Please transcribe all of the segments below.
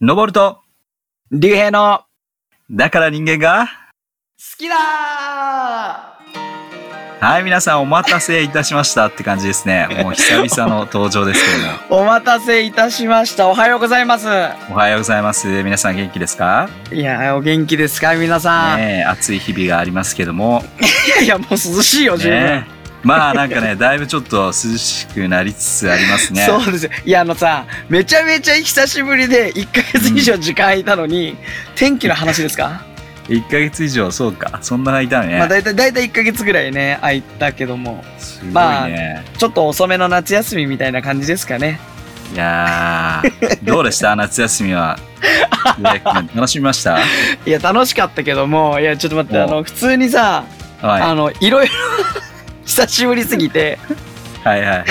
登ると、竜兵のだから人間が、好きだはい、皆さんお待たせいたしましたって感じですね。もう久々の登場ですけれども。お待たせいたしました。おはようございます。おはようございます。皆さん元気ですか？いや、お元気ですか？皆さん。ねえ暑い日々がありますけども。いやいや、もう涼しいよ、十分。ねえまあなんかね、だいぶちょっと涼しくなりつつありますね。そうですよ。いや、あのさ、めちゃめちゃ久しぶりで、1ヶ月以上時間空いたのに、天気の話ですか？1ヶ月以上、そうか。そんな間ね。まあ、だいたい、だいたい1ヶ月ぐらいね、空いたけども、すごいまあね。ちょっと遅めの夏休みみたいな感じですかね。いやー、どうでした？夏休みは。ね楽しみました？いや、楽しかったけども、いや、ちょっと待って、おあの、普通にさ、はあの、いろいろ久しぶりすぎて、い。はいは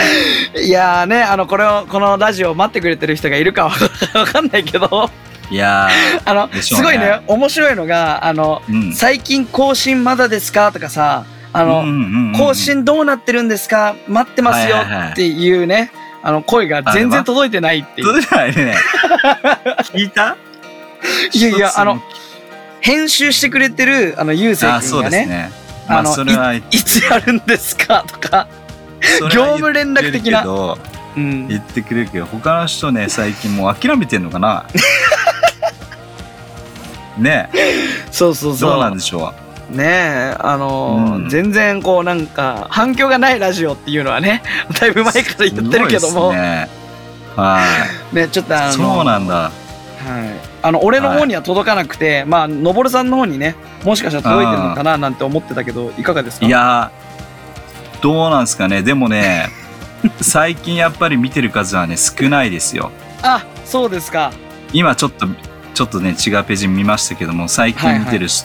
い。いやーね、あの、これを、このラジオを待ってくれてる人がいるかは わかんないけど、いやあの、ねすごいね、面白いのが、あの、ー、うん。最近更新まだですかとかさ、あの、うんうんうんうん更新どうなってるんですか待ってますよはいはいはいっていうね、あの、声が全然届いてないっていう。そうじゃないね。聞いた？いやいやあの編集してくれてる、あの、ゆうせいあ、そうくんがね、ですね。まあ、それは、いつやるんですかとか、業務連絡的な言ってくれるけどうん。言ってくれるけど、他の人ね、最近もう諦めてんのかな ねそうそうそう。どうなんでしょねえ、あのーうん全然こうなんか反響がないラジオっていうのはね、だいぶ前からう。言ってるけども、ね。はい。ちょっとあのそうなんだ。はい。あの、俺の方には届かなくて、まあ、のぼるさんの方にね、もしかしたら届いてるのかななんて思ってたけど、いかがですか？いやー、どうなんですかね？でもね、最近やっぱり見てる数はね、少ないですよ。あ、そうですか。今ちょっと、ちょっとね、違うページ見ましたけども、最近見てるし、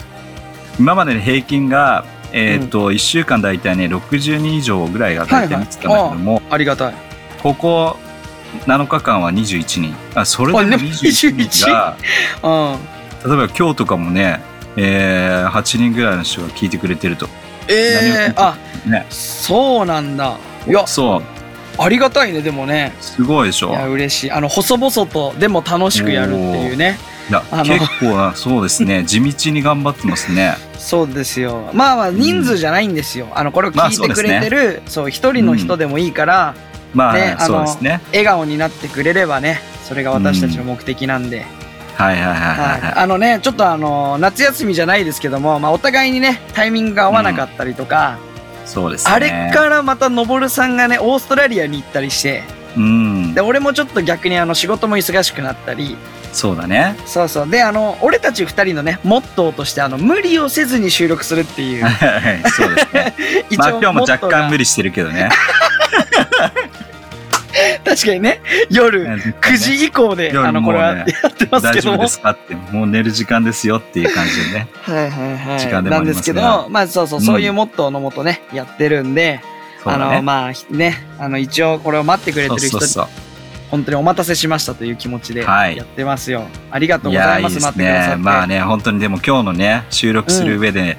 今までの平均が、えっ、と、1週間大体ね、60人以上ぐらいが大体見てたんだけども、ありがたい。ここ7日間は21人。あ、それでもあでも21人が、うん。例えば今日とかもね、えー、8人ぐらいの人が聞いてくれてると。えー、あ、ね。そうなんだ。いや、そう。ありがたいね、でもね。すごいでしょいや、嬉しい。あの、細々と、でも楽しくやるっていうね。いやあの結構な、そうですね。地道に頑張ってますね。そうですよ。まあまあ、人数じゃないんですよ。あの、これを聞いてくれてる、そう、一人の人でもいいから、まあ、ねあのそうですね。笑顔になってくれればね、それが私たちの目的なんで。はいはいはいはい、はい。はあのね、ちょっとあの、夏休みじゃないですけども、まあ、お互いにね、タイミングが合わなかったりとか、い。そうですね。あれからまた、のぼるさんがね、オーストラリアに行ったりして、うんで、。俺もちょっと逆にあの、仕事も忙しくなったり、そうだね。そうそう。で、あの、俺たち二人のね、モットーとして、あの、無理をせずに収録するっていう、はいそうですね。まあ今日も若干無理。理してるけどね。確かにね、夜9時以降で、夜あの、これはやもうねってますけども大丈夫で。すかって、もう寝る時間ですよっていう感じでね。はいはいはい。時間でもありますなんですけがど、まあそうそう、そういうモットーのもとね、やってるんで、あの。まあひね、あの、一応これを待ってくれてる人。本当にお待たせしましたという気持ちではいやってますよ。ありがとうございます。ですね。待ってくださって。まあね、本当にでも今日のね、収録する上で、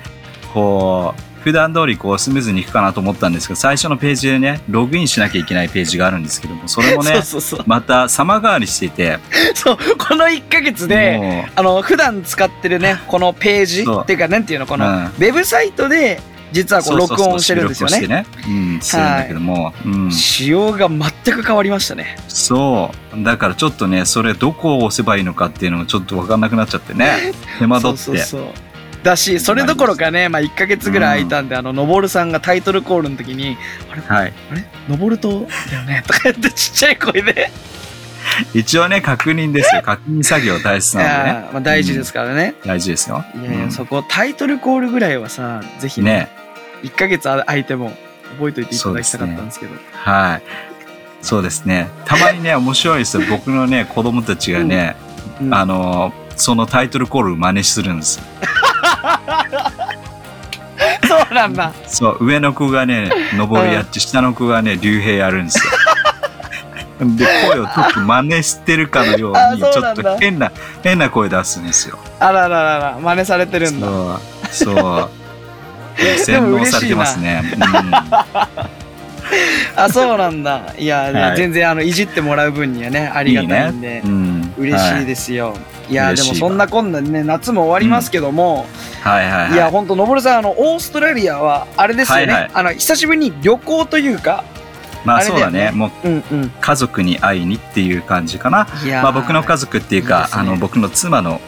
こう、普段通りこうスムーズにいくかなと思ったんですけど、最初のページでね、ログインしなきゃいけないページがあるんですけども、それもね。また様変わりしていて、そう、この1ヶ月で、もあの、普段使ってるね、このページっていうか、なんていうの、この、うんウェブサイトで、実う、はこう、録音してるんですよね。ね。うん、するんだけども、うん。仕様が全く変わりましたね。そう。だからちょっとね、それどこを押せばいいのかっていうのもちょっとわかんなくなっちゃってね。手間取って。そうそうそうだし、それどころかね、まあ1ヶ月ぐらい空いたんで、あの、のぼるさんがタイトルコールの時に、はい。あれ？のぼるとだよね？とか言ってちっちゃい声で。一応ね、確認ですよ。確認作業大切いなのでね。まあ大事ですからね。大事ですよ。いやいや、うんそこ、タイトルコールぐらいはさ、ぜひね、ね。1ヶ月空いても覚えといていただきたかったんですけど。はい。そうですね。たまにね、面白いですよ。僕のね、子供たちがね、うんあのーそのタイトルコールを真似するんですよ。そうなんだ。そう、上の子がね、登りやって、下の子がね、竜兵やるんですよ。で、声を特に真似してるかのよあうに、ちょっと変な、変な声出すんですよ。あらららら、真似されてるんだ。そう、そう。洗脳されてますね。あ、そうなんだ。いや、はい全然あの、いじってもらう分にはね、ありがたいんで。いいね。うん。嬉しいですよ。い、や、でもそんなこんなでね、夏も終わりますけども、はいはいはい。いや、ほんと、のぼるさん、あの、オーストラリアは、あれですよね、はいはいあの、久しぶりに旅行というか、まあそうだね。もううんうん。家族に会いにっていう感じかな。まあ僕の家族っていうか、ねあの僕の妻の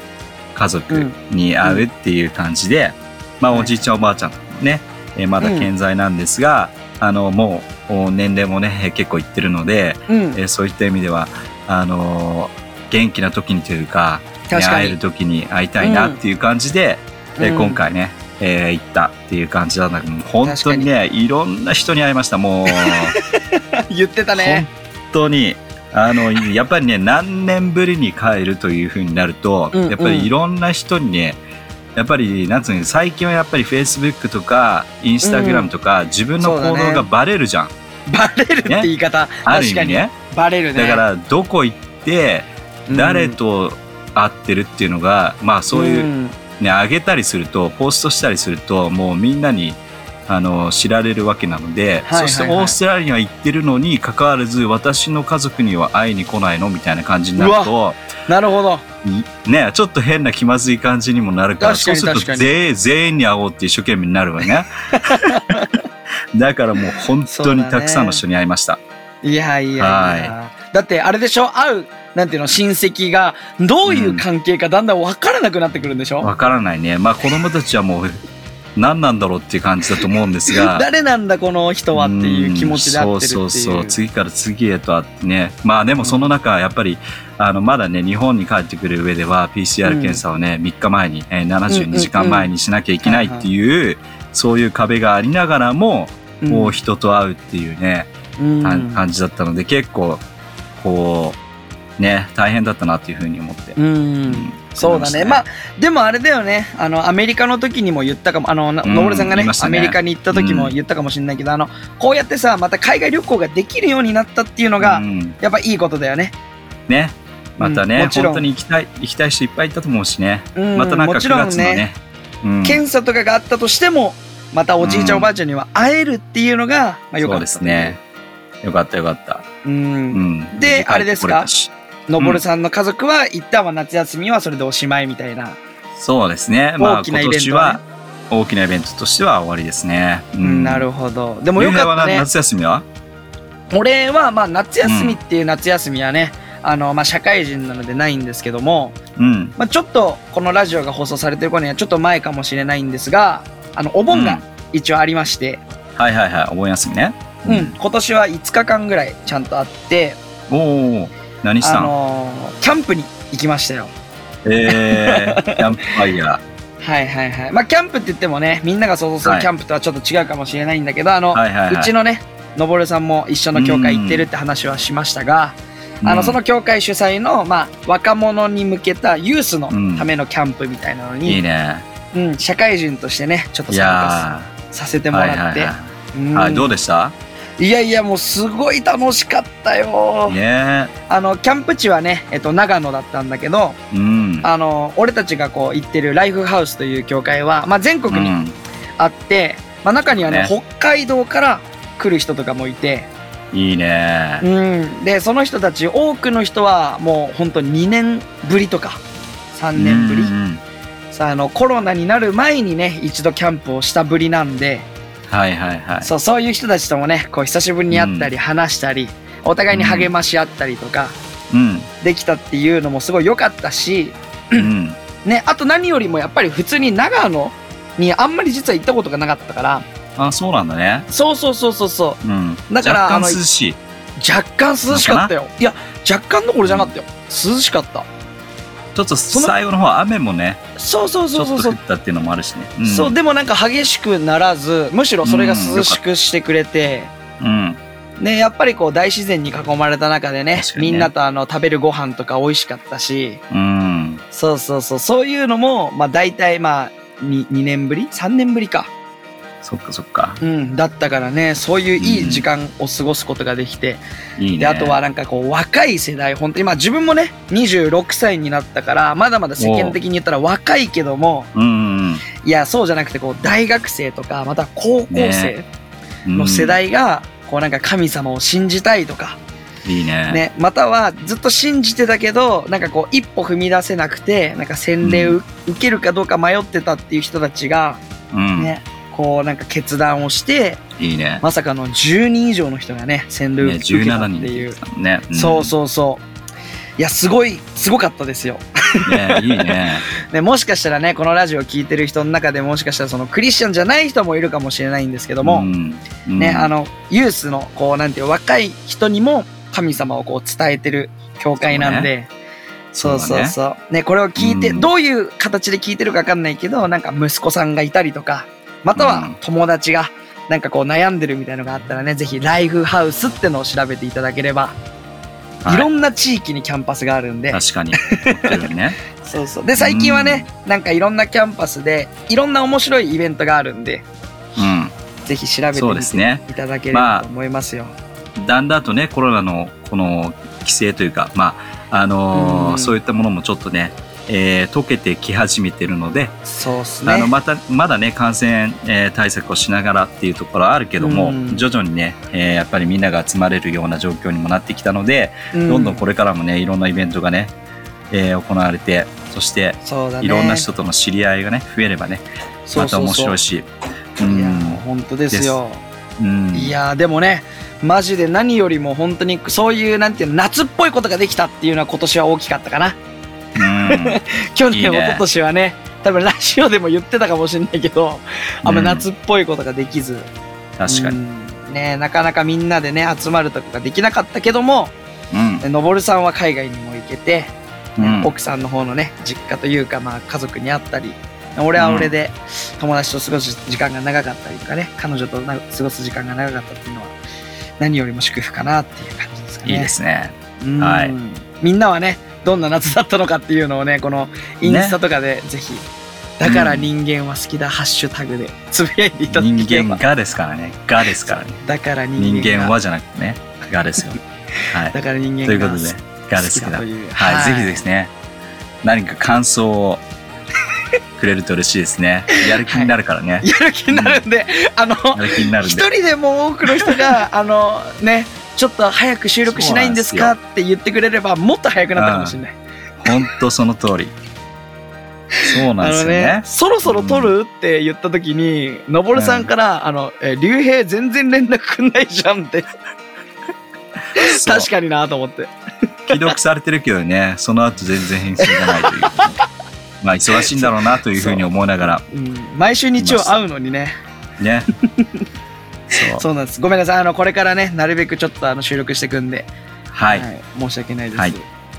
家族に会うっていう感じで、まあはいおじいちゃんおばあちゃんね、えーまだ健在なんですが、あのもうお年齢もねえー結構いってるので、うん。えーそういった意味ではあのー元気な時にというか、会える時に会いたいなっていう感じで、えーうん。今回ね、えー行ったっていう感じなんだけども本当にねいろんな人に会いましたもう。言ってたね。本当に。あのやっぱりね何年ぶりに帰るというふうになると、うんうんやっぱりいろんな人にねやっぱりなんつうの最近はやっぱりフェイスブックとかインスタグラムとか、自分の行動がバレるじゃん、バレるって言い方、ある意。味ね。バレるね。だからどこ行ってうん、誰と会ってるっていうのが、まあそういううんね上げたりするとポストしたりするともうみんなにあの知られるわけなので、そしてオーストラリアに行ってるのにかかわらず私の家族には会いに来ないの？みたいな感じになるとなるほど。いねちょっと変な気まずい感じにもなるからそうすると全員全員に会おうって一生懸命になるわね。だからもう本当にたくさんの人に会いました、いやいやいや、はだってあれでしょ？会うなんていうの親戚がどういう関係かだんだん分からなくなってくるんでしょ、わからないね。まあ子供たちはもう何なんだろうっていう感じだと思うんですが。誰なんだこの人はっていう気持ちで会ってそうそうそう。次から次へとあってね。まあでもその中やっぱりあのまだね日本に帰ってくる上では PCR 検査をね、3日前に、えー、72時間前にしなきゃいけないっていう、そういう壁がありながらも、うん。こう人と会うっていうね、うん。か感じだったので結構こうね大変だったなっていうふうに思って、うん。うん。そうだね。まあでもあれだよね。あのアメリカの時にも言ったかも。あのなうん。のぼるさんがねね。アメリカに行った時も言ったかもしれないけど、あのこうやってさまた海外旅行ができるようになったっていうのが、うん。やっぱいいことだよね、ね。またね、うん。本当に行きたい行きたい人いっぱいいたと思うしね、うん。またなんか9もちろん月のね。うん。検査とかがあったとしてもまたおじいちゃん、うんおばあちゃんには会えるっていうのが、まあ、よかったですね。よかったよかった。うん、うん。であれですか？のぼるさんの家族は一旦は夏休みはそれでおしまいみたいな、そうですね。まあ大きな今イベントはね年は大きなイベントとしては終わりですね。ううんなるほどでもよかったね夏休みは？俺はまあ夏休みっていう夏休みはね、あのまあ社会人なのでないんですけども、うん。まあ、ちょっとこのラジオが放送されてる頃にはちょっと前かもしれないんですがあのお盆が一応ありまして、はいはいはい。お盆休みね。うん。今年は5日間ぐらいちゃんとあって、おお。何したあののーキャンプに行きましたよえー、キャンプファイヤはいはいはいまあキャンプって言ってもねみんなが想像するはいキャンプとはちょっと違うかもしれないんだけど、あの、ー。はいはいはい。うちのねのぼるさんも一緒の教会行ってるって話はしましたが、うん、あのその教会主催の、まあ、若者に向けたユースのうんためのキャンプみたいなのに、いいね。うん、社会人としてねちょっとい参や加させてー。もらって、はいはいはうんい。はい、どうでした？いやいやもうすごい楽しかったよ、ね。あのキャンプ地はね、えっと、長野だったんだけどうん。あの俺たちがこう行ってるライフハウスという教会は、まあ、全国にうん。あって、まあ、中にはねね。北海道から来る人とかもいて、いいね。うん、でその人たち多くの人はもう本当に2年ぶりとか3年ぶり、うん。さああのコロナになる前にね一度キャンプをしたぶりなんで、はいはいはい。そうそういう人たちともねこう久しぶりに会ったり話したり、お互いに励まし合ったりとかうん。できたっていうのもすごい良かったし、うん。ね、あと何よりもやっぱり普通に長野にあんまり実は行ったことがなかったからあ、そうなんだね。そうそうそうそうそうん。だから若干涼しい。う若干涼しかったよいや若干どころじゃなかったよ涼しかったちょっとの最後の方雨もね、そうそうちょっとそう。そうそう降ったっていうのもあるしね。ん。そうでもなんか激しくならずむしろそれが涼しくしてくれて、うん。ね、やっぱりこう大自然に囲まれた中でねね。みんなとあの食べるご飯とか美味しかったし。うん。そうそうそう。そういうのもまあ大体まあ 2, 2年ぶり？3年ぶりか、そっかそっか。うん、だったからねそういういい時間を過ごすことができて、いいね。であとはなんかこう若い世代本当にまあ自分もね26歳になったからまだまだ世間的に言ったら若いけどもうんうんいやそうじゃなくてこう大学生とかまた高校生うん。の世代がこうなんか神様を信じたいとかいいね。ね、またはずっと信じてたけど、なんかこう一歩踏み出せなくて、なんか洗礼をう受けるかどうか迷ってたっていう人たちが、うん。ね、こうなんか決断をして、いいね。まさかの10人以上の人がね、洗礼をね受けた17っていう。人ね。んそうそうそう。いや、すごい、すごかったですよ。ね、いいね。ね、もしかしたらね、このラジオを聞いてる人の中でもしかしたらそのクリスチャンじゃない人もいるかもしれないんですけども、うんうんね、あの、ユースの、こう、なんていう、若い人にも神様をこう伝えてる教会なんで、そうそうそう。ね、これを聞いて、うんどういう形で聞いてるかわかんないけど、なんか息子さんがいたりとか、またはうん友達が、なんかこう悩んでるみたいのがあったらね、ぜひライフハウスってのを調べていただければ、はいいろんな地域にキャンパスがあるんで、確かに。ね。そうそう。で、最近はね、なんかいろんなキャンパスで、いろんな面白いイベントがあるんで、うん。ぜひ調べててね。いただければと思いますよ。だんだんとね、コロナのこの規制というか、まあ、あのーうんそういったものもちょっとね、えー溶けてき始めてるので、そうっすね。あのまたまだね感染、えー対策をしながらっていうところはあるけども、うん徐々にね、えーやっぱりみんなが集まれるような状況にもなってきたので、うどんどんこれからもねいろんなイベントがね、えー行われてそしてね。いろんな人との知り合いがね増えればねまた面白いしいや、もう本当ですよ。うんいや、でもね、マジで何よりも本当にそういう、なんていうの、夏っぽいことができたっていうのは今年は大きかったかな。う ん去年、いいね一昨年はね、多分ラジオでも言ってたかもしれないけど、あんま夏っぽいことができず。確かに、うん。ね、なかなかみんなでね、集まるとかができなかったけども、うん。のぼるさんは海外にも行けて、うん。奥さんの方のね、実家というか、まあ家族に会ったり、俺は俺で友達と過ごす時間が長かったりとかね、彼女とな過ごす時間が長かったっていうのは、何よりも祝福かなっていう感じですかね。いいですね。うん。はい。みんなはね、どんな夏だったのかっていうのをね、このインスタとかでぜひ、だから人間は好きだ、ハッシュタグで。つぶやいていただけ人れば。間がですからね。がですからね。だから人人間が。間はじゃなくてね。がですよ。はい。だから人間がということでがですけど好きだという。はい、ぜひですね、何か感想を くれると嬉しいですね。やる気になるからね。やる気になるんで、あの、やる気になるん一で。人でも多くの人が、あの、ね、ちょっと早く収録しないんですか？って言ってくれれば、もっと早くなったかもしれない。ほんとその通り。そうなんですよねね、。そろそろ撮る？って言った時に、のぼるさんから、あの、え、竜兵全然連絡くんないじゃんって、確かになと思って。既読されてるけどね、その後全然返信がないという。まあ忙しいんだろうなというふうに思いながら、うん、毎週日曜会うのにね。ね。そう。そうなんです。ごめんなさい。あの、これからね、なるべくちょっとあの収録していくんで、はい。申し訳ないです。ははいい。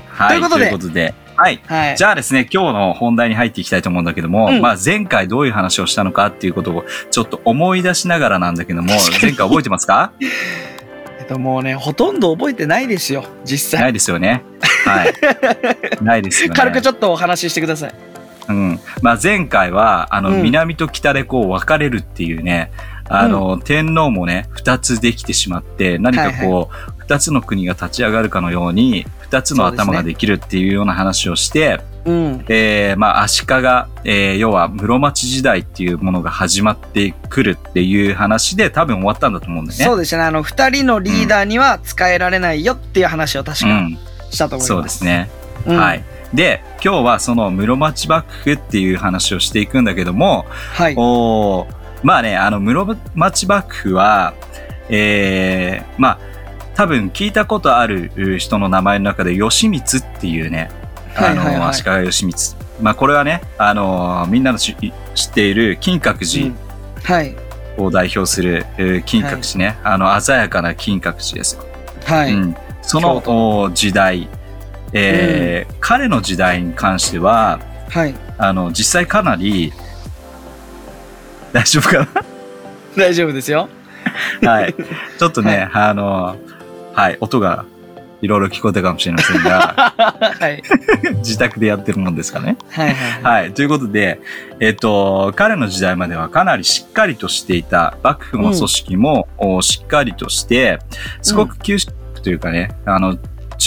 はい。ということでということで、はい。はい。じゃあですね、今日の本題に入っていきたいと思うんだけども、うんまあ前回どういう話をしたのかっていうことをちょっと思い出しながらなんだけども、前回覚えてますか？えっと、もうね、ほとんど覚えてないですよ、実際。ないですよね。はい。ないですよね。軽くちょっとお話ししてください。うん。まあ前回は、あの、うん南と北でこう分かれるっていうね、あの、天皇もね、二つできてしまって、何かこう、二、つの国が立ち上がるかのように、二つの頭ができるっていうような話をして、うん。えー、まあ足利、えー、要は室町時代っていうものが始まってくるっていう話で多分終わったんだと思うんだよね。そうですね。あの、二人のリーダーには使えられないよっていう話を確かうん。したと思います。そうですね。うんはい。。で、今日はその室町幕府っていう話をしていくんだけども、はい。おーまあね、あの、室町幕府は、えー、まあ、多分聞いたことある人の名前の中で、義満っていうね、あの、はいはいはい足利義満。まあ、これはね、あの、みんなの知知っている金閣う寺んはい。を代表する、えー金閣寺ね、あの、鮮やかな金閣寺ですよ。はい。うん、その時代、えー彼の時代に関しては、はい。あの、実際かなり、大丈夫かな？大丈夫ですよ。はい。ちょっとね、あの、はい、音がいろいろ聞こえたかもしれませんが、はい。自宅でやってるもんですかね。はいはい。はい。ということで、えっと、彼の時代まではかなりしっかりとしていた幕府の組織も、おしっかりとして、すごく急速というかね、あの、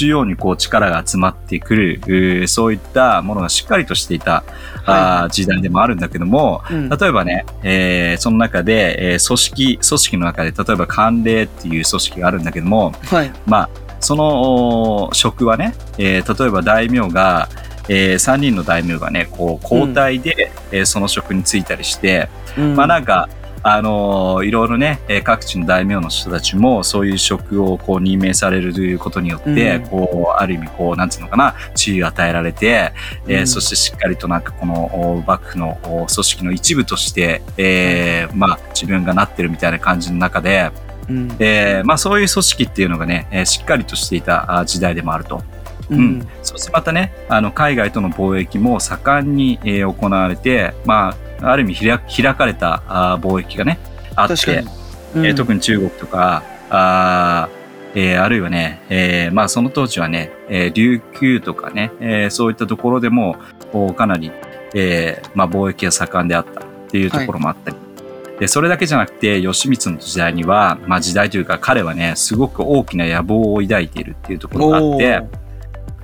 中央にこう力が集まってくる、うーそういったものがしっかりとしていた、あー時代でもあるんだけども、うん。例えばね、えーその中で、えー組織、組織の中で、例えば慣例っていう組織があるんだけども、はい。まあ、そのお職はね、えー例えば大名が、え3人の大名がね、こう交代で、えーその職に就いたりして、うん。まあなんか、あのーいろいろね、えー各地の大名の人たちもそういう職をこう任命されることによって、うん。こう、ある意味こう、なんつうのかな、地位を与えられて、えーうん。そしてしっかりとなんかこのお幕府のお組織の一部として、えーまあ自分がなってるみたいな感じの中で、うん。えーまあそういう組織っていうのがね、えーしっかりとしていたあ時代でもあると。ううんん、そしてまたね、あの海外との貿易も盛んに、えー行われて、まあ、ある意味開開かれたあー貿易がね、あって、確かに。えー特に中国とか、あーえーあるいはね、えーまあその当時はね、えー琉球とかね、えーそういったところでも、おかなり、えーまあ貿易が盛んであったっていうところもあったり。で、それだけじゃなくて、義満の時代には、まあ時代というか彼はね、すごく大きな野望を抱いているっていうところがあって、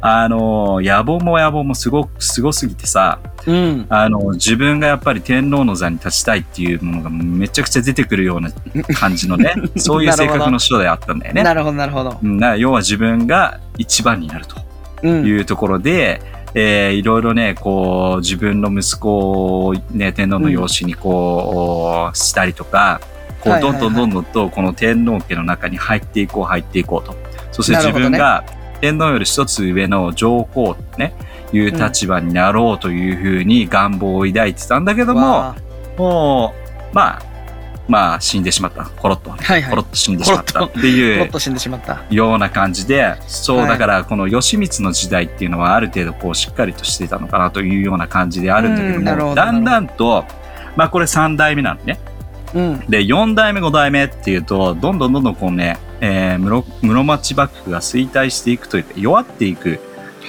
あのー野望も野望もすごく、すごすぎてさ、うん。あの、自分がやっぱり天皇の座に立ちたいっていうものがめちゃくちゃ出てくるような 感じのね、そういう性格の人であったんだよね。なるほど、なるほど。うんな要は自分が一番になるとうん。いうところで、えーいろいろね、こう、自分の息子をね、天皇の養子にこう、したりとか、こう、どんどんどんどんとこの天皇家の中に入っていこう、入っていこうと。そして自分が天皇より一つ上の上皇とね、いう立場になろうというふうに願望を抱いてたんだけども、わもう、まあ、まあ死んでしまった。コロッと。あはいはい。コロッと死んでしまったってコいう ロッと死んでしまった。ような感じで、そう、はいだからこの義満の時代っていうのはある程度こうしっかりとしていたのかなというような感じであるんだけどうんどだんだんと、まあこれ3代目なのね。うん。で、4代目、5代目っていうと、どんどんどんどんこうね、えー室室町幕府が衰退していくというか、弱っていく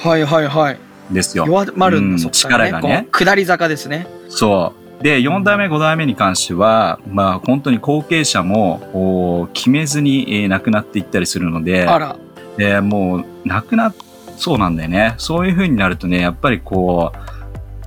はいはいはい。んですよ。弱まるんうんだ、そっからね。力がね下り坂ですね。そう。で、4代目、5代目に関しては、まあ本当に後継者もお決めずに、えー亡くなっていったりするので、あら。でもう亡くなっそうなんだよね。そういう風になるとね、やっぱりこう、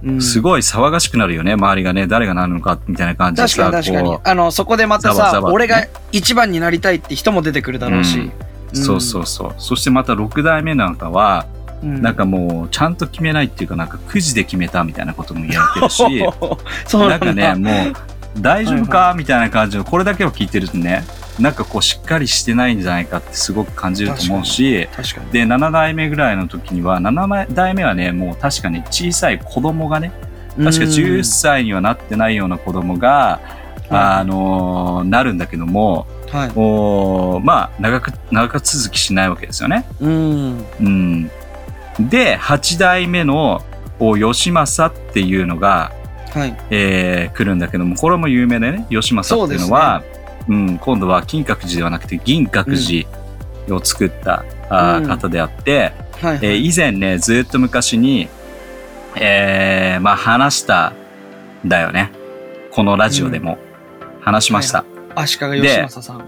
うんすごい騒がしくなるよね、周りがね、誰がなるのか、みたいな感じでさ、確かに確かにこ。あの、そこでまたさ、俺が一番になりたいって人も出てくるだろうし。う、そうそうそう。そしてまた6代目なんかは、うん。なんかもう、ちゃんと決めないっていうか、なんかくじで決めたみたいなことも言われてるし、ななん。かね、もう、大丈夫か？みたいな感じの、これだけを聞いてるとね、なんかこう、しっかりしてないんじゃないかってすごく感じると思うし、確かに。で、7代目ぐらいの時には、7代目はね、もう確かに小さい子供がね、確か10歳にはなってないような子供が、あのーなるんだけども、うん。はい。おーまあ、長く、長続きしないわけですよね。うん。うん。で、8代目の、お義政っていうのが、はい。えー来るんだけども、これも有名でね、義政っていうのは、うん、今度は金閣寺ではなくて銀閣寺を作った、うん方であって、はい。えー以前ね、ずっと昔に、えーまあ話したんだよね。このラジオでも話しました。足利義政さん。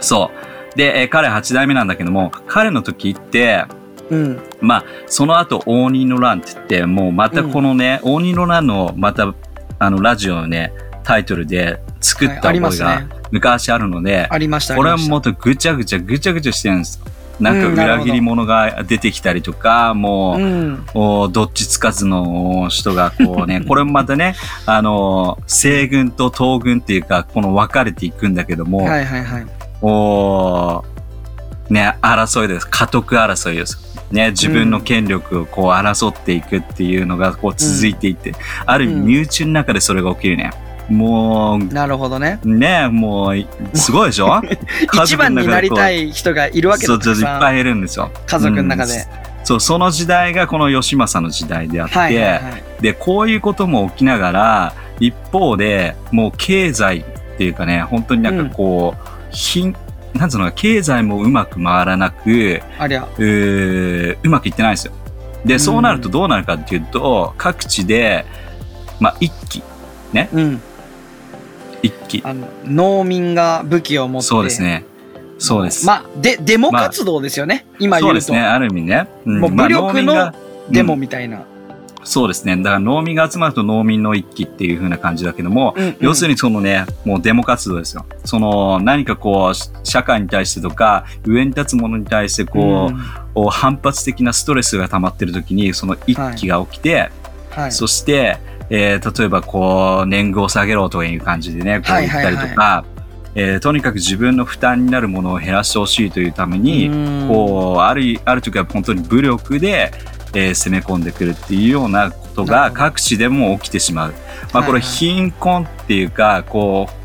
そう。で、えー彼8代目なんだけども、彼の時って、うん。まあ、その後、応仁の乱って言って、もうまたこのね、応仁の乱の、また、あの、ラジオのね、タイトルで作ったはいあります覚えがね昔あるので、ありました。これはもっとぐちゃぐちゃぐちゃぐちゃしてるんですよ。なんか裏切り者が出てきたりとか、もう、したうん。おどっちつかずの人がこうね、これもまたね、あの、西軍と東軍っていうか、この分かれていくんだけども、はいはいはい。おね、争いです。家督争いです。ね、自分の権力をこう争っていくっていうのがこう続いていって、ある意味身内の中でそれが起きるね。もなるほどね。う、ね、もう、すごいでしょ？一番になりたいい人がいるわけだそう、ちょっといっぱいいるんですよ。家族の中で。うんそう、その時代がこの義政の時代であって、はいはいはい。で、こういうことも起きながら、一方で、もう経済っていうかね、本当になんかこう、貧、なんつうのか、経済もうまく回らなく、ありゃ。うーうまくいってないんですよ。で、そうなるとどうなるかっていうと、各地で、まあ、一揆、うん。一揆。あの、農民が武器を持って。そうです。ね。そうです。まあ、で、デモ活動ですよね。今言うと。そうですね、ある意味ね。うんもう武力のデモみたいな。そうですね。だから農民が集まると農民の一揆っていう風な感じだけども、うんうん要するにそのね、もうデモ活動ですよ。その何かこう、社会に対してとか、上に立つものに対してこう、こう反発的なストレスが溜まってる時に、その一揆が起きて、はい。そして、えー例えばこう、年貢を下げろという感じでね、こう言ったりとか、えーとにかく自分の負担になるものを減らしてほしいというために、うんこう、ある、ある時は本当に武力で、えー攻め込んでくるっていうようなことが各地でも起きてしまう。まあこれ貧困っていうか、こう、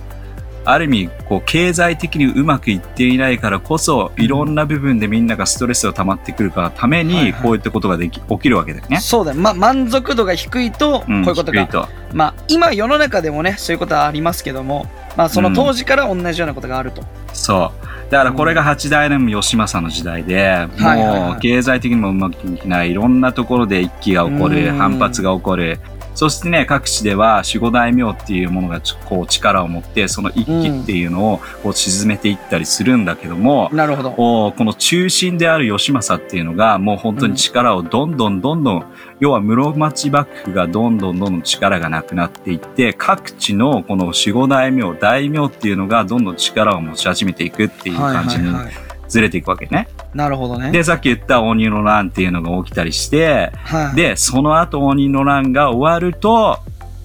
ある意味、こう、経済的にうまくいっていないからこそ、いろんな部分でみんながストレスが溜まってくるからために、はいはいこういったことができ、起きるわけだよね。そうだよ。ま、満足度が低いと、こううんいうことが。低いとまあ、今世の中でもね、そういうことはありますけども、まあ、その当時から同じようなことがあると。そう。だからこれが八代目義政の時代で、はいはいはいもう経済的にもうまくいけない、いろんなところで一揆が起こる、うん反発が起こる。そしてね、各地では守護大名っていうものがこう力を持って、その一揆っていうのをこう沈めていったりするんだけども、なるほど。この中心である義政っていうのがもう本当に力をどんどんどんどん、要は室町幕府がどんどんどんどん力がなくなっていって各地のこの守護大名大名っていうのがどんどん力を持ち始めていくっていう感じにはいはいはい。ずれていくわけね。なるほどね。でさっき言った鬼の乱っていうのが起きたりしてはい、でその後鬼の乱が終わると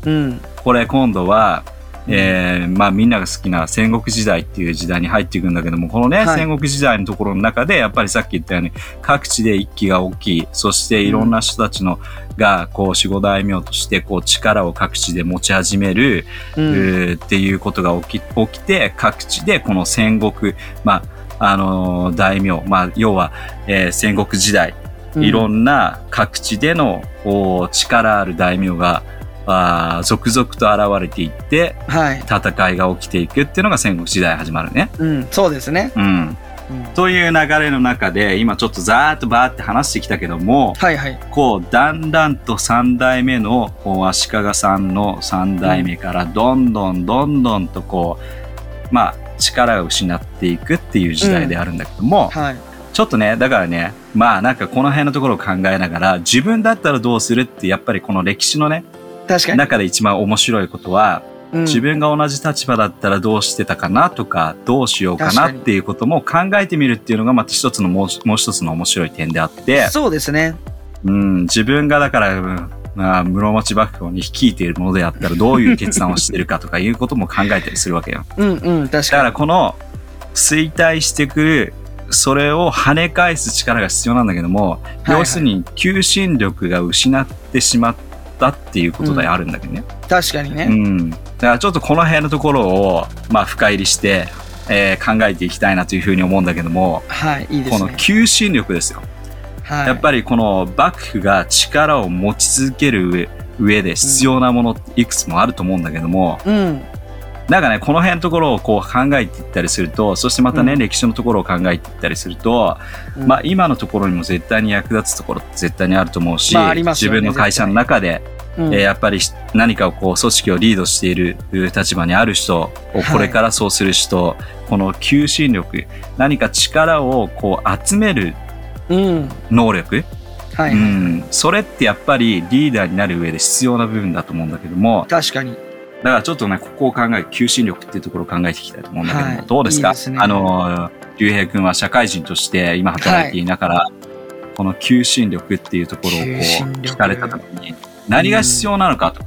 うん。これ今度はえーまあみんなが好きな戦国時代っていう時代に入っていくんだけども、このね、はい戦国時代のところの中で、やっぱりさっき言ったように、各地で一揆が起き、そしていろんな人たちの、が、こう、守護大名として、こう、力を各地で持ち始める、うん。っていうことが起き、起きて、各地でこの戦国、まあ、あのー大名、まあ、要は、えー戦国時代、いろんんな各地でのお力ある大名が、あー続々と現れていって、はい。戦いが起きていくっていうのが戦国時代始まるね。うん。そうですね。うん。うんという流れの中で、今ちょっとざーっとバーって話してきたけども、はいはい。こう、だんだんと三代目の足利さんの三代目からどんどんどんどんとこう、まあ、力を失っていくっていう時代であるんだけども、はい。ちょっとね、だからね、まあなんかこの辺のところを考えながら、自分だったらどうするって、やっぱりこの歴史のね、確かに。中で一番面白いことは、うん自分が同じ立場だったらどうしてたかなとか、どうしようかなっていうことも考えてみるっていうのがまた一つのもうもう一つの面白い点であって、そうですね。うん、自分がだから、室町幕府に率いているものであったらどういう決断をしてるかとかいうことも考えたりするわけよ。うんうん。確だかからこの衰退してくる、それを跳ね返す力が必要なんだけども、いはい要するに求心力が失ってしまったっていうことであるんだけどね。に。確かにうね。ん。だからちょっとこの辺のところを、まあ深入りして、えー考えていきたいなというふうに思うんだけども、はい。いいでこのすね。求心力ですよ。はい。やっぱりこの幕府が力を持ち続ける上上で必要なものいくつもあると思うんだけども、うん。なんかね、この辺のところをこう考えていったりすると、そしてまたね、うん歴史のところを考えていったりすると、うんまあ今のところにも絶対に役立つところって絶対にあると思うし、まああります自分の会社の中で、うんえーやっぱりし何かをこう組織をリードしている立場にある人をはいこれからそうする人、この求心力、何か力をこう集めるうん。能力、はい。うん、それってやっぱりリーダーになる上で必要な部分だと思うんだけども、確かに。だからちょっとね、ここを考える、求心力っていうところを考えていきたいと思うんだけども、はい。どうですか？ね。あの、竜兵君は社会人として今働いていながら、この求心力っていうところをこう聞かれた時に、何が必要なのかと。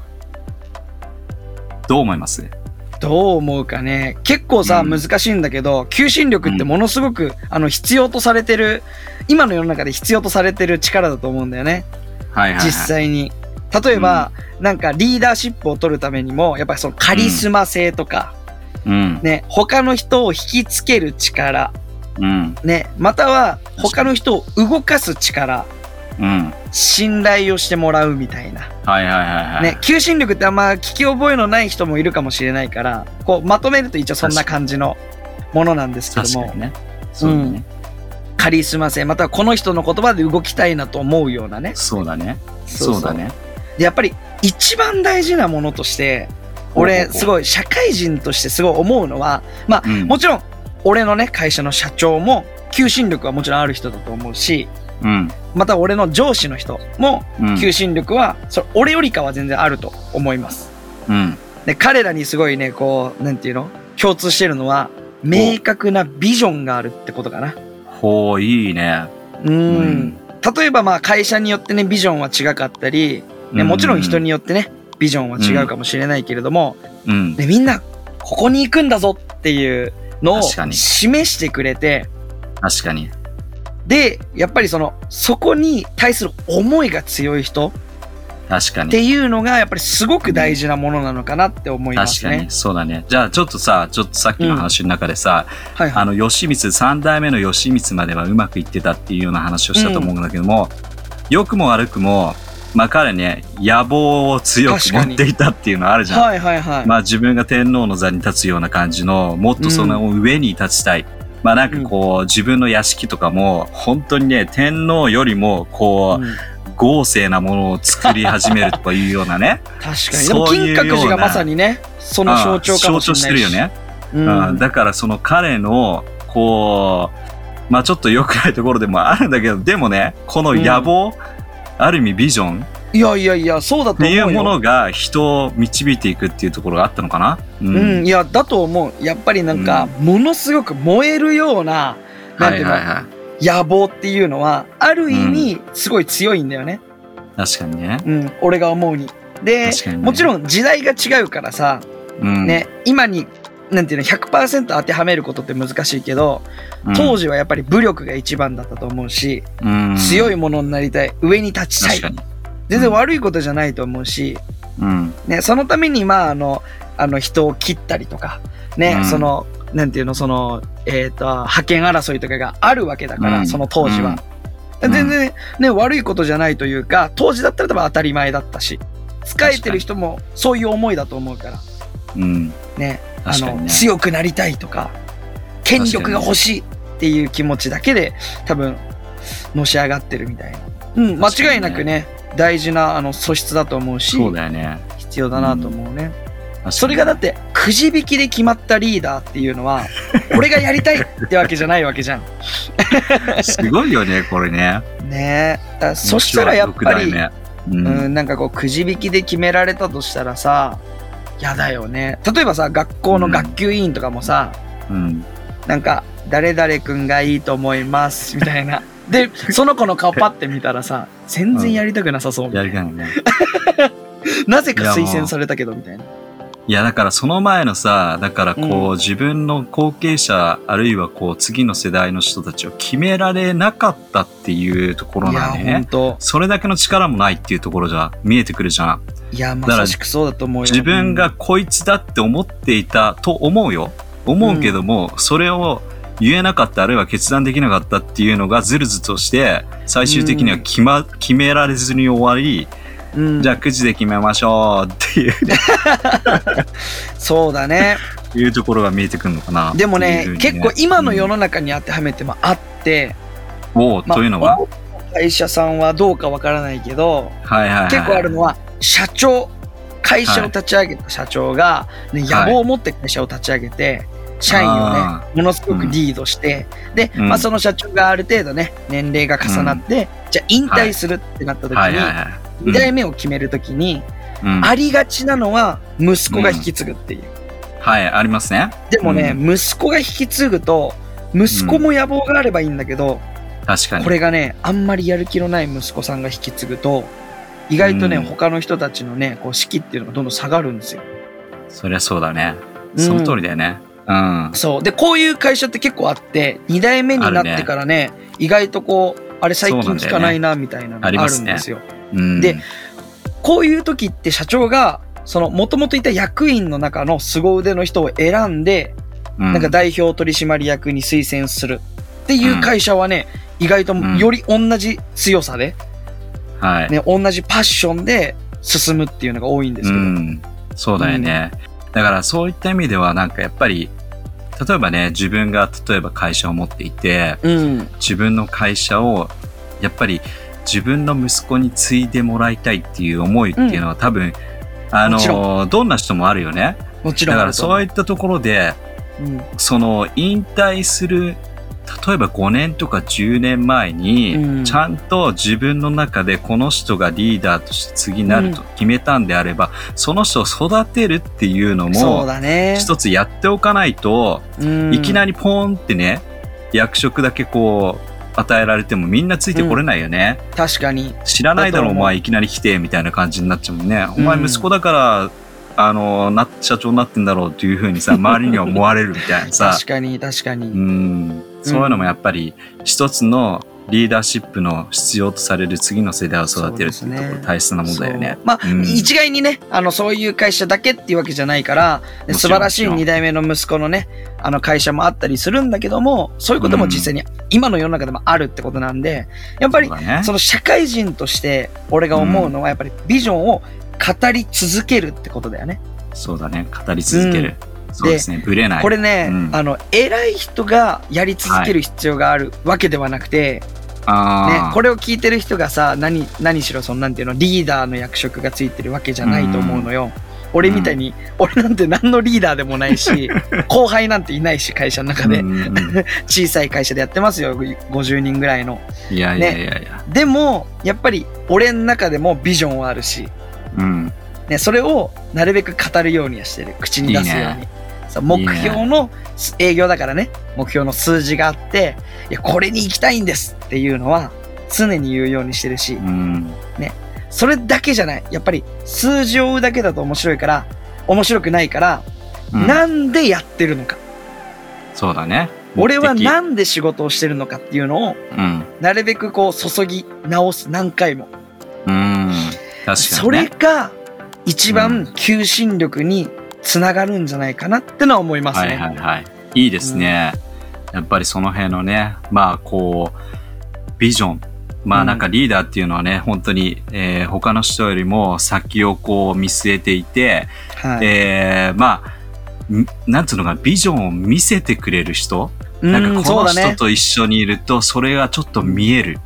どう思います？どう思うかね。結構さ、うん難しいんだけど、求心力ってものすごく、あの、必要とされてる、今の世の中で必要とされてる力だと思うんだよね。はいはい、はい。実際に。例えば、なんかリーダーシップを取るためにも、やっぱりそのカリスマ性とか、うん。ね、他の人を引きつける力、うん。ね、または他の人を動かす力、うん。信頼をしてもらうみたいな。はいはいはいはい。ね、求心力ってあんま聞き覚えのない人もいるかもしれないから、こうまとめると一応そんな感じのものなんですけども確かに、ね。そうだね。カリスマ性、またはこの人の言葉で動きたいなと思うようなね。そうだね。そうだね。でやっぱり一番大事なものとして、俺すごい社会人としてすごい思うのは、まあうんもちろん俺のね会社の社長も求心力はもちろんある人だと思うし、うん。また俺の上司の人もうん。求心力は、それ俺よりかは全然あると思います。うん。で、彼らにすごいね、こう、なんていうの？共通してるのは、明確なビジョンがあるってことかな。ほう、いいね。うーん。例えばまあ会社によってね、ビジョンは違かったり、ね、もちろん人によってね、ビジョンは違うかもしれないけれども、うん。で、みんな、ここに行くんだぞっていうのを示してくれて、確かに。で、やっぱりその、そこに対する思いが強い人確かに。っていうのが、やっぱりすごく大事なものなのかなって思いますね確かに。。そうだね。じゃあ、ちょっとさ、ちょっとさっきの話の中でさ、はいはい。あの、義満、三代目の義満まではうまくいってたっていうような話をしたと思うんだけども、良くも悪くも、まあ彼ね、野望を強く持っていたっていうのあるじゃん。はいはいはい。まあ自分が天皇の座に立つような感じの、もっとその上に立ちたい。まあなんかこう、自分の屋敷とかも、本当にね、天皇よりも、こう、うん豪勢なものを作り始めるとかいうようなね。確かに。でもそういう金閣寺がまさにね、その象徴かもしれないし。象徴してるよね。ううんん。だからその彼の、こう、まあちょっと良くないところでもあるんだけど、でもね、この野望、ある意味ビジョンいやいやいや、そうだとって思うよ。いうものが人を導いていくっていうところがあったのかな？ううん、いや、だと思う。やっぱりなんか、ものすごく燃えるような、なんていうの、はいはいはい。野望っていうのは、ある意味、すごい強いんだよね。確かにね。うん、俺が思うに。で、ねもちろん時代が違うからさ、うん。ね、今に、なんていうの、100%当てはめることって難しいけど、うん当時はやっぱり武力が一番だったと思うし、うん強いものになりたい、上に立ちたい。全然悪いことじゃないと思うし、うん。ね、そのために、まあ、あの、あの、人を切ったりとか、ね、うんその、なんていうの、その、えっ、と、派遣争いとかがあるわけだから、うんその当時は。うん全然ね、悪いことじゃないというか、当時だったら多分当たり前だったし、使えてる人もそういう思いだと思うから、うん。ね、あの。強くなりたいとか、権力が欲しいっていう気持ちだけで、多分、のし上がってるみたいな。うん、間違いなくね、大事な、あの、素質だと思うし、そうだよね。必要だなと思うね。確かにそれがだって、くじ引きで決まったリーダーっていうのは、俺がやりたいってわけじゃないわけじゃん。すごいよね、これね。ねえ。そしたらやっぱり、六代目う。うんん、なんかこう、くじ引きで決められたとしたらさ、やだよね。例えばさ、学校の学級委員とかもさ、うん。なんか、誰々くんがいいと思います、みたいな。で、その子の顔パッて見たらさ、全然やりたくなさそうみたいな。やりたいね。なぜか推薦されたけど、みたいな。いや、だからその前のさ、だからこう、うん自分の後継者、あるいはこう、次の世代の人たちを決められなかったっていうところいや、なんでね。ほんと。それだけの力もないっていうところじゃ見えてくるじゃん。いや、まさしくそうだと思うよ。自分がこいつだって思っていたと思うよ。思うけども、それを言えなかった、あるいは決断できなかったっていうのがずるずるとして、最終的には決ま、決められずに終わり、うん、じゃあ9時で決めましょうっていう、そうだね。いうところが見えてくるのかな。でもねっていうふうに結構今の世うんの中に当てはめてもあって、おうまあというのは、会社さんはどうかわからないけど、はいはいはい。結構あるのは、社長、会社を立ち上げた社長が、ね、野望を持って会社を立ち上げて、社員をねあ、ものすごくリードして、で、うんまあその社長がある程度ね、年齢が重なって、じゃあ引退するってなった時に、はいはいはい。2代目を決める時に、うんありがちなのは息子が引き継ぐっていう。はい、ありますね。でもね、う息子が引き継ぐと、息子も野望があればいいんだけど、確かに。これがね、あんまりやる気のない息子さんが引き継ぐと、意外とね、うん他の人たちのね、こう、士気っていうのがどんどん下がるんですよ。そりゃそうだね。うんその通りだよね。うん。そう。で、こういう会社って結構あって、2代目になってからね、意外とこう、あれ最近聞かないな、みたいなのがあるんですよ。うん、でこういう時って社長が、その、もともといた役員の中の凄腕の人を選んで、うん、なんか代表取締役に推薦するっていう会社はね、意外とんより同じ強さで、はい。ね、同じパッションで進むっていうのが多いんですけど。うん、そうだよね、だからそういった意味ではなんかやっぱり例えばね自分が例えば会社を持っていてうん。自分の会社をやっぱり自分の息子に継いでもらいたいっていう思いっていうのは多分、あのどんな人もあるよねもちろんだから。そういったところでうん。その引退する例えば5年とか10年前に、うんちゃんと自分の中でこの人がリーダーとして次になると決めたんであれば、その人を育てるっていうのそうも、だね。一つやっておかないと、うんいきなりポーンってね、役職だけこう、与えられてもみんなついてこれないよね。確かに。知らないだろお前いきなり来て、みたいな感じになっちゃうもんね。うんお前息子だから、あの、な、社長になってんだろうっていうふうにさ、周りには思われるみたいなさ 確。かに、確かうに。ん。そういうのもやっぱり、一つのリーダーシップの必要とされる次の世代を育てるっていうところ大切なもんだよねそう。まあ、うん一概にね、あの、そういう会社だけっていうわけじゃないから、素晴らしいもちろん二代目の息子のね、あの会社もあったりするんだけども、そういうことも実際に今の世の中でもあるってことなんで、やっぱりねその社会人として俺が思うのはやっぱりビジョンを語り続けるってことだよね。そうだね。語り続ける。そうですね。ぶれない。これね、うんあの、偉い人がやり続ける必要があるわけではなくて、ねあ、ーこれを聞いてる人がさ、何、何しろそのなんていうの、リーダーの役職がついてるわけじゃないと思うのよ。俺みたいに、俺なんて何のリーダーでもないし、後輩なんていないし、会社の中で。うんうんうん小さい会社でやってますよ、50人ぐらいの。いやいやいやいや。でも、やっぱり俺の中でもビジョンはあるし、うん。ね、それをなるべく語るようにはしてる。口に出すように。いいね目標の営業だからね、目標の数字があって、いや、これに行きたいんですっていうのは常に言うようにしてるしう、ん。それだけじゃない。やっぱり数字を追うだけだと面白いから、面白くないから、うんなんでやってるのか。そうだね。俺はなんで仕事をしてるのかっていうのを、うん。なるべくこう注ぎ直す何回も。うん。確かに、ね。それが一番求心力につながるんじゃないかなってのは思いますはいね。はいはい。いいですね。やっぱりその辺のね、まあこう、ビジョン。まあなんかリーダーっていうのはね、本当に、えー他の人よりも先をこう見据えていて、はい。えーまあ、んなんつうのかな、ビジョンを見せてくれる人？うなんかこの人。と一緒にいると、それがちょっと見える。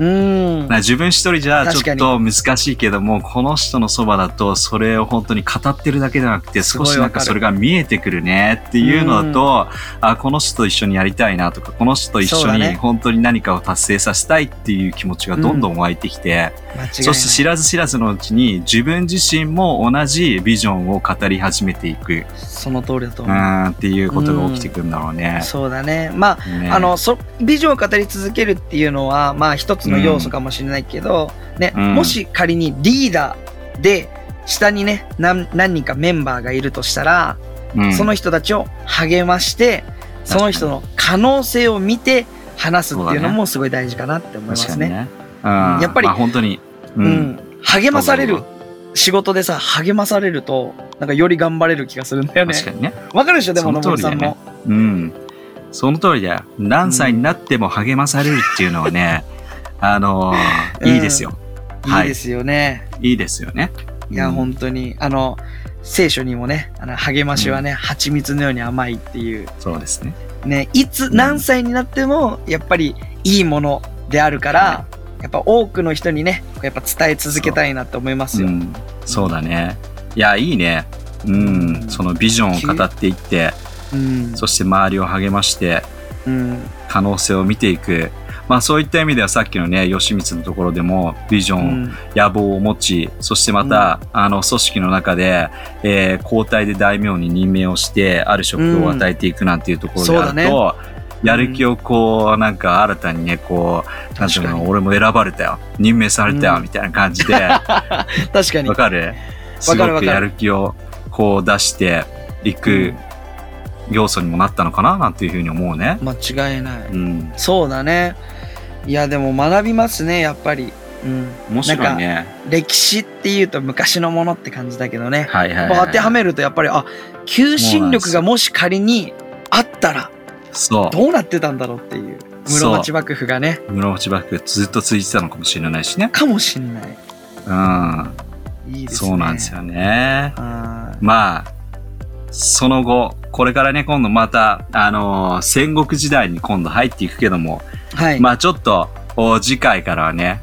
うん。な自分一人じゃちょにっと難しいけども、この人のそばだと、それを本当に語ってるだけじゃなくて、少しなんかそれが見えてくるねっていうのだと、あ、この人と一緒にやりたいなとか、この人と一緒に本当に何かを達成させたいっていう気持ちがどんどん湧いてきて、間違いない。そして知らず知らずのうちに自分自身も同じビジョンを語り始めていく、その通りだとう思う。ん、っていうことが起きてくるんだろうね。そうだね。まあ、ねあの、そ、ビジョンを語り続けるっていうのは、まあ一つの要素かもしれないけど、ね、うんもし仮にリーダーで、下にね、何、何人かメンバーがいるとしたら、うんその人たちを励まして、その人の可能性を見て話すっていうのもすごい大事かなって思いますね。ね。うん、やっぱりまあ本当に、ううんん。励まされる仕事でさ、励まされると、なんかより頑張れる気がするんだよね。確かにね。わかるでしょ？でも、そのぼるさんも。うん。その通りだよ。何歳になっても励まされるっていうのはね、あのーうんいいですよ。はいいいですよね。いいですよね。いや、うん本当に、あの、聖書にもね、あの励ましはね、蜂蜜のように甘いっていう、そうですね。ね、いつん何歳になっても、やっぱりいいものであるから、やっぱ多くの人にね、やっぱ伝え続けたいなって思いますよ。うん。そうだね。いや、いいね。うん。うんそのビジョンを語っていって、うん。そして周りを励まして、うん。可能性を見ていく。まあそういった意味ではさっきのね、吉光のところでも、ビジョン、うん野望を持ち、そしてまた、あの、組織の中で、えー交代で大名に任命をして、ある職を与えていくなんていうところであるそうだと、やる気をこう、なんか新たにね、こう、なんていうの。俺も選ばれたよ、任命されたよ、うんみたいな感じで、わ 確かに。わかる？わかるごくやる気をこう出していく要素にもなったのかな、なんていうふうに思うね。間違いない。うん。そうだね。いや、でも学びますね、やっぱり。うん。面白いね。歴史っていうと昔のものって感じだけどね。はいはい、はい。当てはめるとやっぱり、あ、求心力がもし仮にあったら、そう。どうなってたんだろうっていう。室町幕府がね、室町幕府ずっと続いてたのかもしれないしね。かもしんない。うん。いいですね。そうなんですよね。あまあ、その後、これからね、今度また、あのー戦国時代に今度入っていくけども、ーはい。まあちょっと、お次回からはね、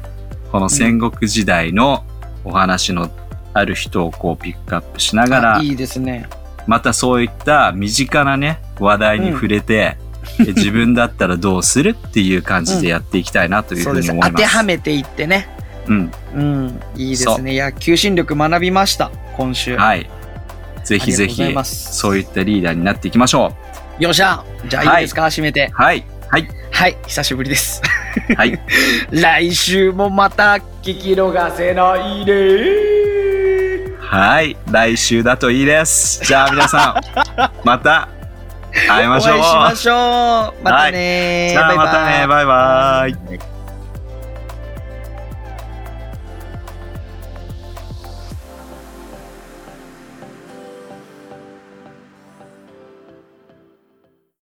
この戦国時代のお話のある人をこうピックアップしながらあ、いいですね。またそういった身近なね、話題に触れて、え自分だったらどうするっていう感じでやっていきたいなというふうに思います。当てはめていってねうん。うんいいですねいや求心力学びました今週はい。ぜひぜひそういったリーダーになっていきましょよっしゃじゃあいいですか、締めてう。はい。はい。はい久しぶりですはい。来週もまた聞き逃せないではい。来週だといいです。じゃあ皆さん、また会いお会いしましょう。ましょうまたねじゃあまたね。バイバイ。イ